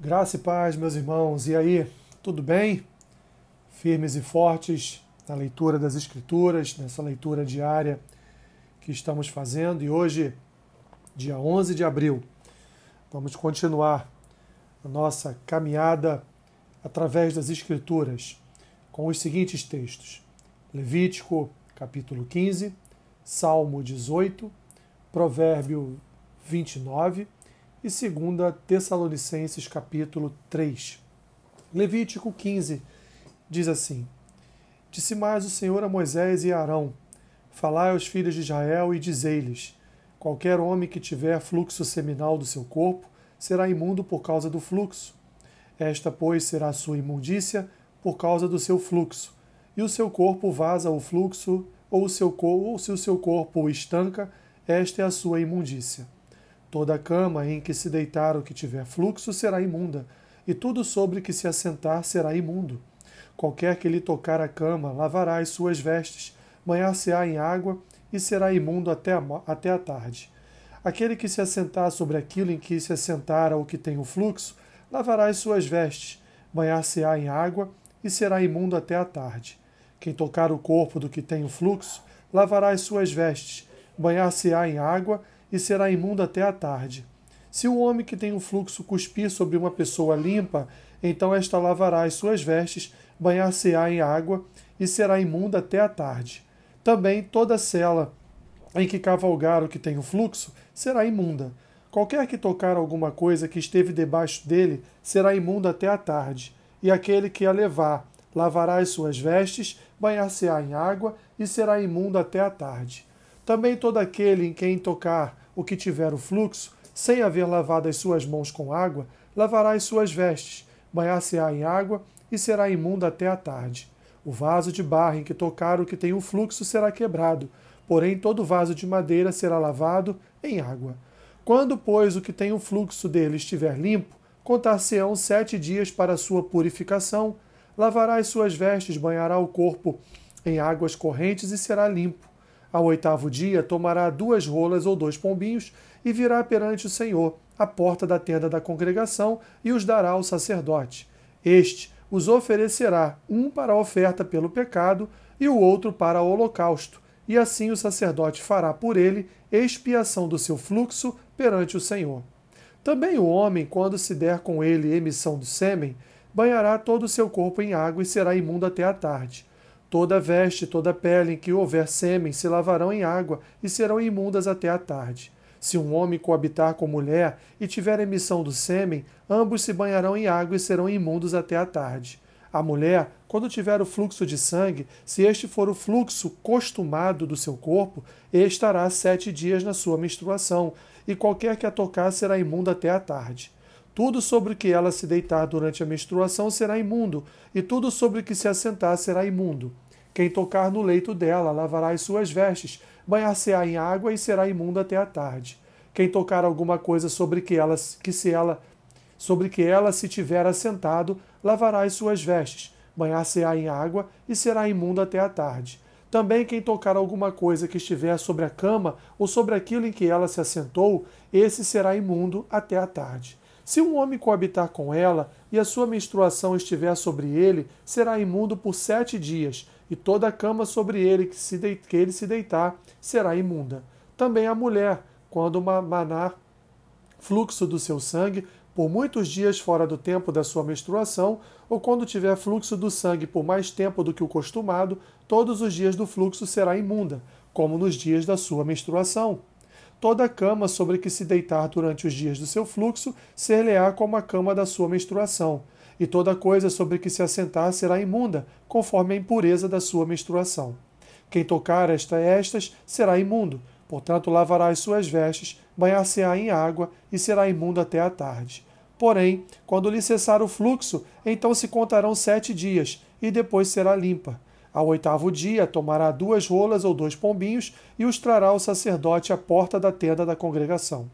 Graça e paz, meus irmãos. E aí, tudo bem? Firmes e fortes na leitura das Escrituras, nessa leitura diária que estamos fazendo. E hoje, dia 11 de abril, vamos continuar a nossa caminhada através das Escrituras com os seguintes textos: Levítico, capítulo 15, Salmo 18, Provérbio 29 e 2 Tessalonicenses capítulo 3. Levítico 15 diz assim: Disse mais o Senhor a Moisés e a Arão: Falai aos filhos de Israel e dizei-lhes: Qualquer homem que tiver fluxo seminal do seu corpo será imundo por causa do fluxo. Esta, pois, será a sua imundícia por causa do seu fluxo. E o seu corpo vaza o fluxo, ou, seu, ou se o seu corpo o estanca, esta é a sua imundícia. Toda a cama em que se deitar o que tiver fluxo será imunda, e tudo sobre que se assentar será imundo. Qualquer que lhe tocar a cama lavará as suas vestes, banhar-se-á em água e será imundo até a, até a tarde. Aquele que se assentar sobre aquilo em que se assentara o que tem o fluxo, lavará as suas vestes, banhar-se-á em água e será imundo até a tarde. Quem tocar o corpo do que tem o fluxo, lavará as suas vestes, banhar-se-á em água e será imundo até a tarde. Se o homem que tem um fluxo cuspir sobre uma pessoa limpa, então esta lavará as suas vestes, banhar-se-á em água e será imunda até a tarde. Também toda cela em que cavalgar o que tem o fluxo será imunda. Qualquer que tocar alguma coisa que esteve debaixo dele será imunda até a tarde. E aquele que a levar lavará as suas vestes, banhar-se-á em água e será imundo até a tarde. Também todo aquele em quem tocar o que tiver o fluxo, sem haver lavado as suas mãos com água, lavará as suas vestes, banhar-se-á em água e será imundo até a tarde. O vaso de barro em que tocar o que tem o fluxo será quebrado, porém todo vaso de madeira será lavado em água. Quando, pois, o que tem o fluxo dele estiver limpo, contar-se-ão sete dias para sua purificação, lavará as suas vestes, banhará o corpo em águas correntes e será limpo. Ao oitavo dia, tomará duas rolas ou dois pombinhos e virá perante o Senhor, à porta da tenda da congregação, e os dará ao sacerdote. Este os oferecerá, um para a oferta pelo pecado e o outro para o holocausto, e assim o sacerdote fará por ele expiação do seu fluxo perante o Senhor. Também o homem, quando se der com ele emissão do sêmen, banhará todo o seu corpo em água e será imundo até a tarde. Toda veste, toda pele em que houver sêmen se lavarão em água e serão imundas até a tarde. Se um homem coabitar com mulher e tiver emissão do sêmen, ambos se banharão em água e serão imundos até a tarde. A mulher, quando tiver o fluxo de sangue, se este for o fluxo costumado do seu corpo, estará sete dias na sua menstruação, e qualquer que a tocar será imundo até a tarde. Tudo sobre o que ela se deitar durante a menstruação será imundo, e tudo sobre o que se assentar será imundo. Quem tocar no leito dela lavará as suas vestes, banhar-se-á em água e será imundo até a tarde. Quem tocar alguma coisa sobre que ela, que se ela, sobre que ela se tiver assentado, lavará as suas vestes, banhar-se-á em água e será imundo até a tarde. Também quem tocar alguma coisa que estiver sobre a cama ou sobre aquilo em que ela se assentou, esse será imundo até a tarde. Se um homem coabitar com ela e a sua menstruação estiver sobre ele, será imundo por sete dias, e toda a cama sobre ele que, se de... que ele se deitar será imunda. Também a mulher, quando manar fluxo do seu sangue por muitos dias fora do tempo da sua menstruação, ou quando tiver fluxo do sangue por mais tempo do que o costumado, todos os dias do fluxo será imunda, como nos dias da sua menstruação. Toda a cama sobre que se deitar durante os dias do seu fluxo ser-lhe-á como a cama da sua menstruação, e toda coisa sobre que se assentar será imunda, conforme a impureza da sua menstruação. Quem tocar esta estas será imundo, portanto lavará as suas vestes, banhar-se-á em água e será imundo até a tarde. Porém, quando lhe cessar o fluxo, então se contarão sete dias, e depois será limpa. Ao oitavo dia, tomará duas rolas ou dois pombinhos e os trará ao sacerdote à porta da tenda da congregação.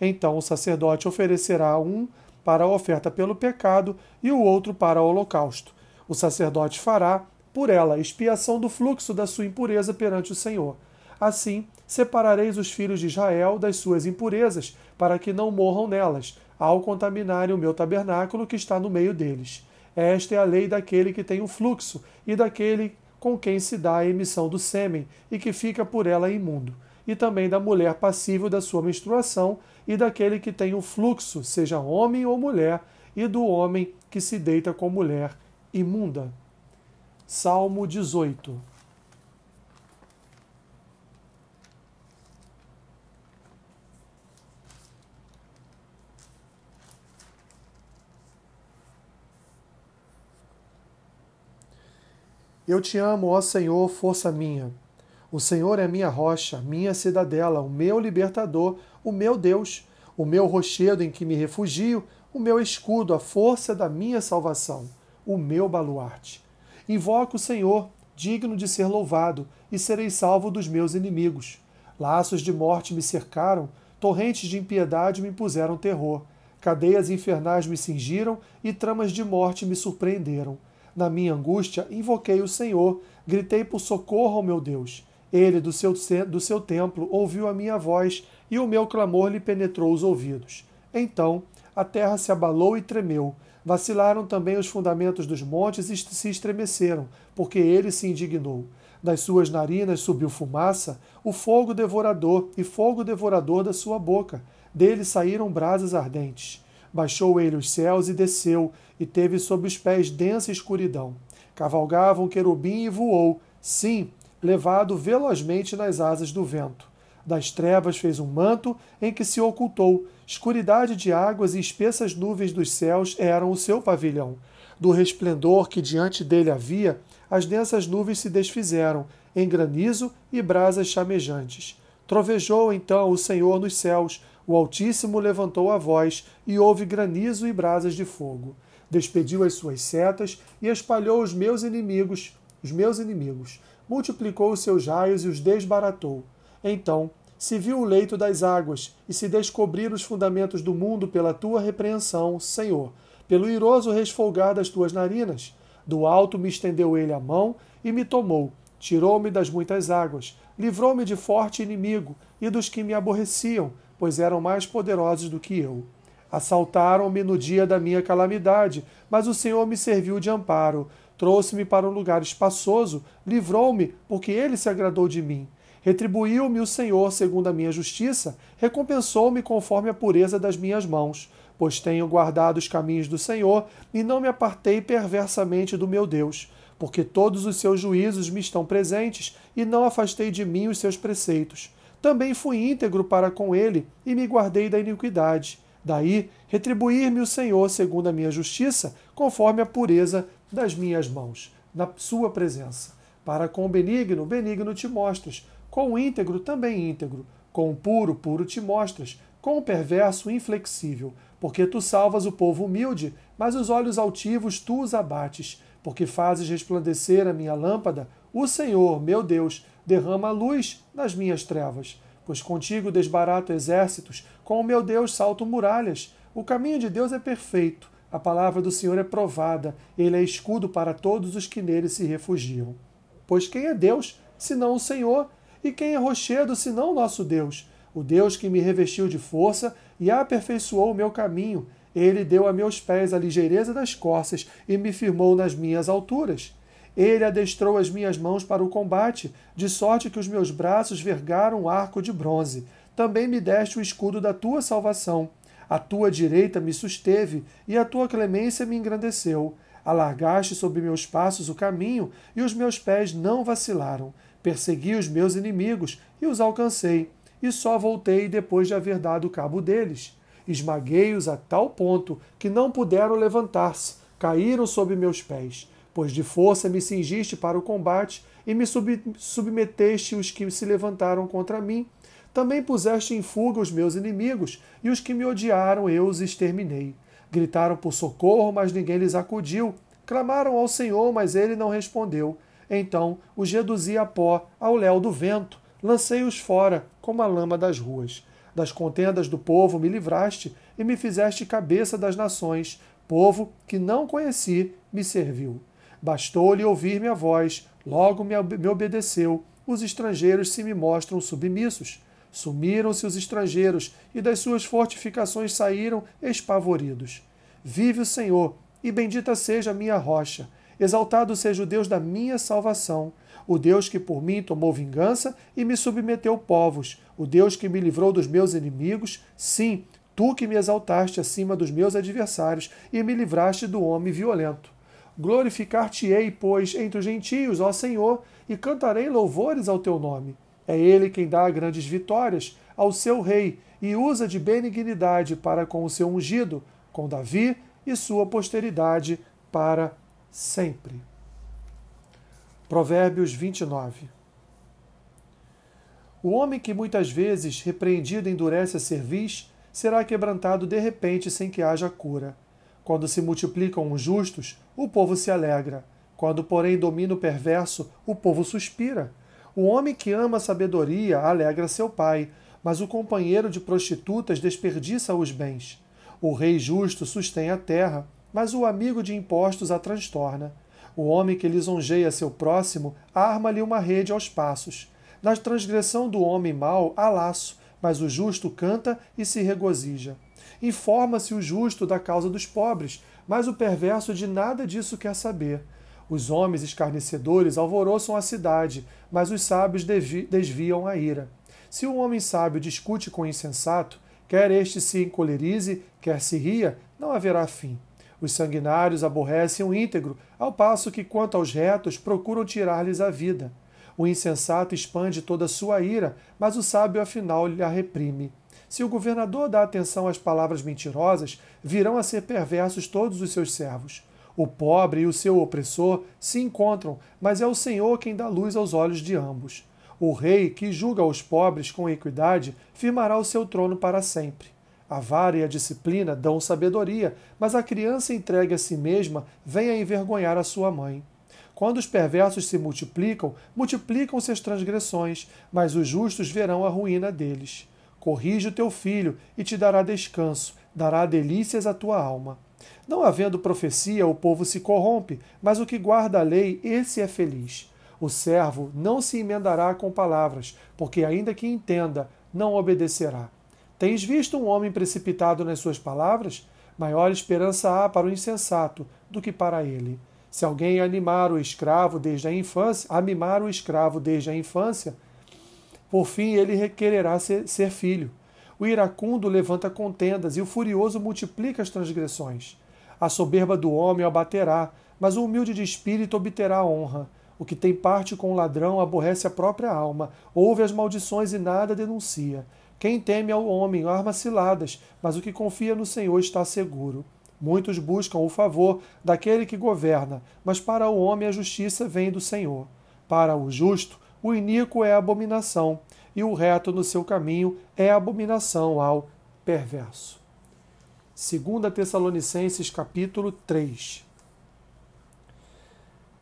Então o sacerdote oferecerá um para a oferta pelo pecado e o outro para o holocausto. O sacerdote fará, por ela, expiação do fluxo da sua impureza perante o Senhor. Assim, separareis os filhos de Israel das suas impurezas, para que não morram nelas. ao contaminarem o meu tabernáculo que está no meio deles. Esta é a lei daquele que tem o fluxo e daquele com quem se dá a emissão do sêmen e que fica por ela imundo, e também da mulher passível da sua menstruação e daquele que tem o fluxo, seja homem ou mulher, e do homem que se deita com mulher imunda. Salmo 18 Eu te amo, ó Senhor, força minha. O Senhor é minha rocha, minha cidadela, o meu libertador, o meu Deus, o meu rochedo em que me refugio, o meu escudo, a força da minha salvação, o meu baluarte. Invoco o Senhor, digno de ser louvado, e serei salvo dos meus inimigos. Laços de morte me cercaram, torrentes de impiedade me puseram terror. Cadeias infernais me cingiram e tramas de morte me surpreenderam. Na minha angústia, invoquei o Senhor, gritei por socorro ao meu Deus. Ele, do seu, do seu templo, ouviu a minha voz e o meu clamor lhe penetrou os ouvidos. Então a terra se abalou e tremeu. Vacilaram também os fundamentos dos montes e se estremeceram, porque ele se indignou. Das suas narinas subiu fumaça, o fogo devorador e fogo devorador da sua boca. Dele saíram brasas ardentes. Baixou ele os céus e desceu, e teve sob os pés densa escuridão. Cavalgava um querubim e voou, sim, levado velozmente nas asas do vento. Das trevas fez um manto em que se ocultou. Escuridade de águas e espessas nuvens dos céus eram o seu pavilhão. Do resplendor que diante dele havia, as densas nuvens se desfizeram, em granizo e brasas chamejantes. Trovejou então o Senhor nos céus, o Altíssimo levantou a voz, e houve granizo e brasas de fogo. Despediu as suas setas e espalhou os meus inimigos, os meus inimigos. Multiplicou os seus raios e os desbaratou. Então se viu o leito das águas, e se descobriram os fundamentos do mundo pela tua repreensão, Senhor, pelo iroso resfolgar das tuas narinas. Do alto me estendeu ele a mão e me tomou, tirou-me das muitas águas, livrou-me de forte inimigo e dos que me aborreciam, pois eram mais poderosos do que eu. Assaltaram-me no dia da minha calamidade, mas o Senhor me serviu de amparo. Trouxe-me para um lugar espaçoso, livrou-me, porque ele se agradou de mim. Retribuiu-me o Senhor segundo a minha justiça, recompensou-me conforme a pureza das minhas mãos, pois tenho guardado os caminhos do Senhor e não me apartei perversamente do meu Deus, porque todos os seus juízos me estão presentes e não afastei de mim os seus preceitos. Também fui íntegro para com ele e me guardei da iniquidade. Daí, retribuir-me o Senhor segundo a minha justiça, conforme a pureza das minhas mãos, na sua presença. Para com o benigno, benigno te mostras. Com o íntegro, também íntegro. Com o puro, puro te mostras. Com o perverso, inflexível. Porque tu salvas o povo humilde, mas os olhos altivos tu os abates. Porque fazes resplandecer a minha lâmpada, o Senhor, meu Deus, derrama a luz nas minhas trevas. Pois contigo desbarato exércitos, com o meu Deus salto muralhas. O caminho de Deus é perfeito, a palavra do Senhor é provada, ele é escudo para todos os que nele se refugiam. Pois quem é Deus, senão o Senhor? E quem é rochedo, senão o nosso Deus? O Deus que me revestiu de força e aperfeiçoou o meu caminho. Ele deu a meus pés a ligeireza das costas e me firmou nas minhas alturas. Ele adestrou as minhas mãos para o combate, de sorte que os meus braços vergaram um arco de bronze. Também me deste o escudo da tua salvação. A tua direita me susteve, e a tua clemência me engrandeceu. Alargaste sobre meus passos o caminho, e os meus pés não vacilaram. Persegui os meus inimigos e os alcancei, e só voltei depois de haver dado cabo deles. Esmaguei-os a tal ponto que não puderam levantar-se, caíram sob meus pés pois de força me cingiste para o combate e me sub submeteste os que se levantaram contra mim. Também puseste em fuga os meus inimigos, e os que me odiaram eu os exterminei. Gritaram por socorro, mas ninguém lhes acudiu. Clamaram ao Senhor, mas ele não respondeu. Então os reduzi a pó, ao léu do vento. Lancei-os fora, como a lama das ruas. Das contendas do povo me livraste, e me fizeste cabeça das nações. Povo que não conheci me serviu. Bastou-lhe ouvir minha voz, logo me obedeceu. Os estrangeiros se me mostram submissos. Sumiram-se os estrangeiros, e das suas fortificações saíram espavoridos. Vive o Senhor, e bendita seja a minha rocha. Exaltado seja o Deus da minha salvação, o Deus que por mim tomou vingança e me submeteu povos, o Deus que me livrou dos meus inimigos, sim, tu que me exaltaste acima dos meus adversários e me livraste do homem violento. Glorificar-te-ei, pois, entre os gentios, ó Senhor, e cantarei louvores ao teu nome. É ele quem dá grandes vitórias ao seu rei e usa de benignidade para com o seu ungido, com Davi e sua posteridade para sempre. Provérbios 29. O homem que muitas vezes, repreendido, endurece a cerviz, será quebrantado de repente sem que haja cura. Quando se multiplicam os justos, o povo se alegra. Quando, porém, domina o perverso, o povo suspira. O homem que ama a sabedoria alegra seu pai, mas o companheiro de prostitutas desperdiça os bens. O rei justo sustém a terra, mas o amigo de impostos a transtorna. O homem que lisonjeia seu próximo arma-lhe uma rede aos passos. Na transgressão do homem mau há laço, mas o justo canta e se regozija. Informa-se o justo da causa dos pobres, mas o perverso de nada disso quer saber. Os homens escarnecedores alvoroçam a cidade, mas os sábios desviam a ira. Se o homem sábio discute com o insensato, quer este se encolerize, quer se ria, não haverá fim. Os sanguinários aborrecem o íntegro, ao passo que, quanto aos retos, procuram tirar-lhes a vida. O insensato expande toda a sua ira, mas o sábio afinal lhe a reprime. Se o governador dá atenção às palavras mentirosas, virão a ser perversos todos os seus servos. O pobre e o seu opressor se encontram, mas é o Senhor quem dá luz aos olhos de ambos. O rei, que julga os pobres com equidade, firmará o seu trono para sempre. A vara e a disciplina dão sabedoria, mas a criança entregue a si mesma vem a envergonhar a sua mãe. Quando os perversos se multiplicam, multiplicam-se as transgressões, mas os justos verão a ruína deles. Corrige o teu filho e te dará descanso, dará delícias à tua alma. Não havendo profecia, o povo se corrompe, mas o que guarda a lei, esse é feliz. O servo não se emendará com palavras, porque, ainda que entenda, não obedecerá. Tens visto um homem precipitado nas suas palavras? Maior esperança há para o insensato do que para ele. Se alguém animar o escravo desde a infância, a mimar o escravo desde a infância, por fim ele requererá ser, ser filho. O iracundo levanta contendas e o furioso multiplica as transgressões. A soberba do homem o abaterá, mas o humilde de espírito obterá honra. O que tem parte com o ladrão aborrece a própria alma, ouve as maldições e nada denuncia. Quem teme ao homem arma ciladas, mas o que confia no Senhor está seguro. Muitos buscam o favor daquele que governa, mas para o homem a justiça vem do Senhor. Para o justo, o iníquo é abominação, e o reto no seu caminho é abominação ao perverso. 2 Tessalonicenses capítulo 3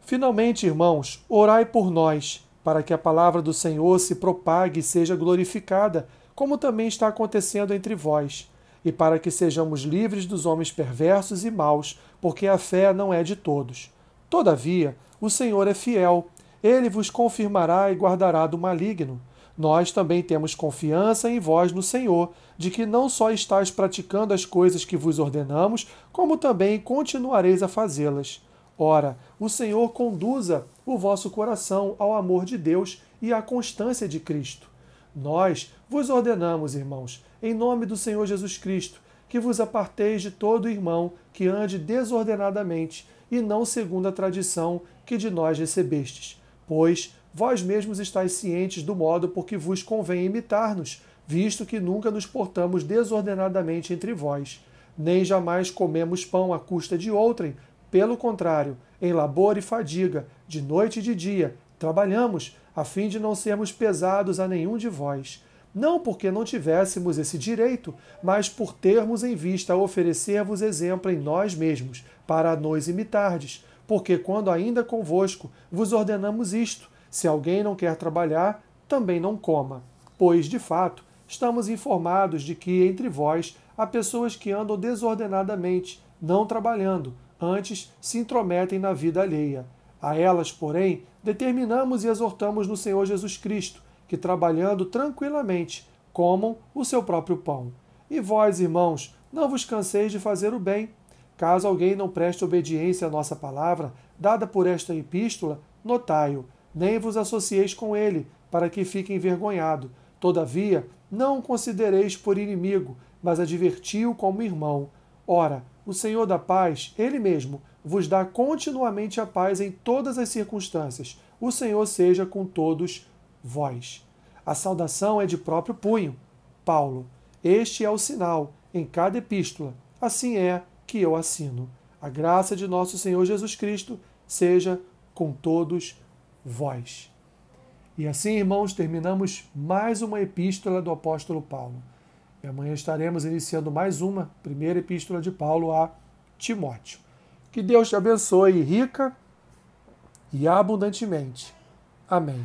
Finalmente, irmãos, orai por nós, para que a palavra do Senhor se propague e seja glorificada, como também está acontecendo entre vós, e para que sejamos livres dos homens perversos e maus, porque a fé não é de todos. Todavia, o Senhor é fiel, ele vos confirmará e guardará do maligno. Nós também temos confiança em vós no Senhor, de que não só estáis praticando as coisas que vos ordenamos, como também continuareis a fazê-las. Ora, o Senhor conduza o vosso coração ao amor de Deus e à constância de Cristo. Nós vos ordenamos, irmãos, em nome do Senhor Jesus Cristo, que vos aparteis de todo irmão que ande desordenadamente e não segundo a tradição que de nós recebestes. Pois vós mesmos estáis cientes do modo por que vos convém imitar-nos, visto que nunca nos portamos desordenadamente entre vós, nem jamais comemos pão à custa de outrem, pelo contrário, em labor e fadiga, de noite e de dia, trabalhamos, a fim de não sermos pesados a nenhum de vós. Não porque não tivéssemos esse direito, mas por termos em vista oferecer-vos exemplo em nós mesmos, para nos imitardes. Porque quando ainda convosco vos ordenamos isto: se alguém não quer trabalhar, também não coma. Pois, de fato, estamos informados de que entre vós há pessoas que andam desordenadamente, não trabalhando, antes se intrometem na vida alheia. A elas, porém, determinamos e exortamos no Senhor Jesus Cristo, que trabalhando tranquilamente comam o seu próprio pão. E vós, irmãos, não vos canseis de fazer o bem. Caso alguém não preste obediência à nossa palavra, dada por esta epístola, notai-o, nem vos associeis com ele, para que fique envergonhado. Todavia, não o considereis por inimigo, mas adverti-o como irmão. Ora, o Senhor da paz, ele mesmo, vos dá continuamente a paz em todas as circunstâncias. O Senhor seja com todos vós. A saudação é de próprio punho. Paulo. Este é o sinal em cada epístola. Assim é que eu assino. A graça de nosso Senhor Jesus Cristo seja com todos vós. E assim, irmãos, terminamos mais uma epístola do apóstolo Paulo. E amanhã estaremos iniciando mais uma, primeira epístola de Paulo a Timóteo. Que Deus te abençoe rica e abundantemente. Amém.